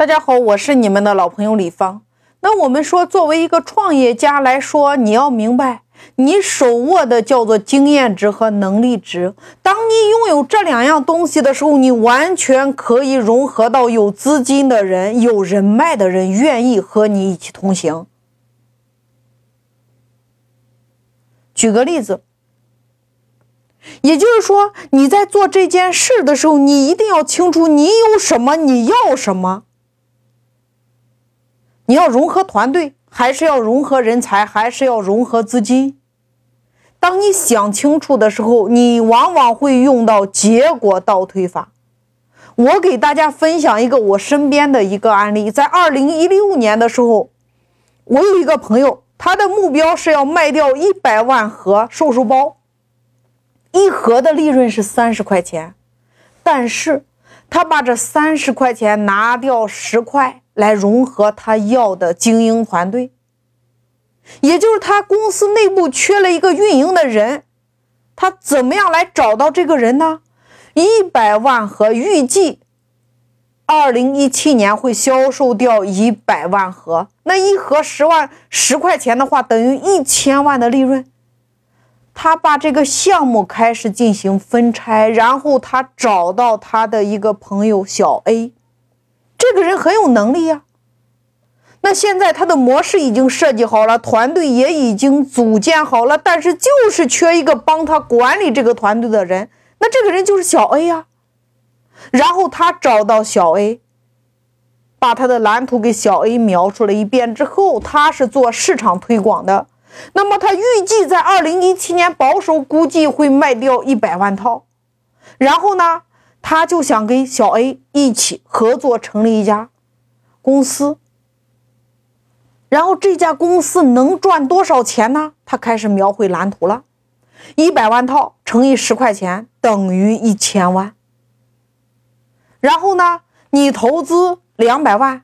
大家好，我是你们的老朋友李芳。那我们说，作为一个创业家来说，你要明白，你手握的叫做经验值和能力值。当你拥有这两样东西的时候，你完全可以融合到有资金的人、有人脉的人愿意和你一起同行。举个例子，也就是说，你在做这件事的时候，你一定要清楚你有什么，你要什么。你要融合团队，还是要融合人才，还是要融合资金？当你想清楚的时候，你往往会用到结果倒推法。我给大家分享一个我身边的一个案例，在二零一六年的时候，我有一个朋友，他的目标是要卖掉一百万盒瘦瘦包，一盒的利润是三十块钱，但是他把这三十块钱拿掉十块。来融合他要的精英团队，也就是他公司内部缺了一个运营的人，他怎么样来找到这个人呢？一百万盒，预计二零一七年会销售掉一百万盒，那一盒十万十块钱的话，等于一千万的利润。他把这个项目开始进行分拆，然后他找到他的一个朋友小 A。这个人很有能力呀，那现在他的模式已经设计好了，团队也已经组建好了，但是就是缺一个帮他管理这个团队的人，那这个人就是小 A 呀。然后他找到小 A，把他的蓝图给小 A 描述了一遍之后，他是做市场推广的，那么他预计在二零一七年保守估计会卖掉一百万套，然后呢？他就想跟小 A 一起合作成立一家公司，然后这家公司能赚多少钱呢？他开始描绘蓝图了，一百万套乘以十块钱等于一千万。然后呢，你投资两百万，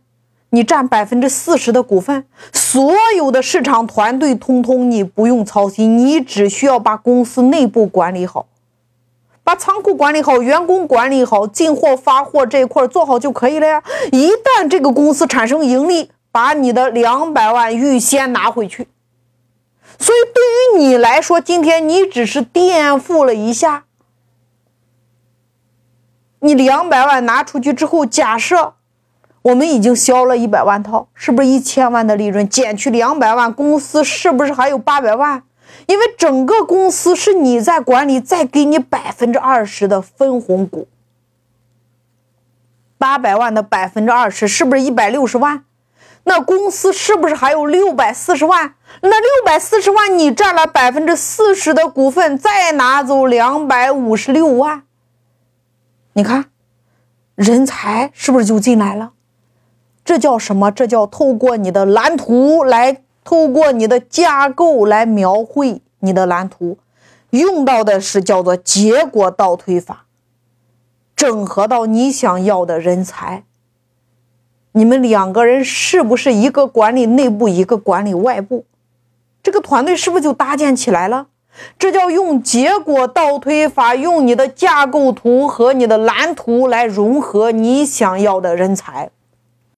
你占百分之四十的股份，所有的市场团队通通你不用操心，你只需要把公司内部管理好。把仓库管理好，员工管理好，进货发货这一块做好就可以了呀。一旦这个公司产生盈利，把你的两百万预先拿回去。所以对于你来说，今天你只是垫付了一下，你两百万拿出去之后，假设我们已经销了一百万套，是不是一千万的利润减去两百万，公司是不是还有八百万？因为整个公司是你在管理，再给你百分之二十的分红股，八百万的百分之二十是不是一百六十万？那公司是不是还有六百四十万？那六百四十万你占了百分之四十的股份，再拿走两百五十六万，你看，人才是不是就进来了？这叫什么？这叫透过你的蓝图来。透过你的架构来描绘你的蓝图，用到的是叫做结果倒推法，整合到你想要的人才。你们两个人是不是一个管理内部，一个管理外部？这个团队是不是就搭建起来了？这叫用结果倒推法，用你的架构图和你的蓝图来融合你想要的人才。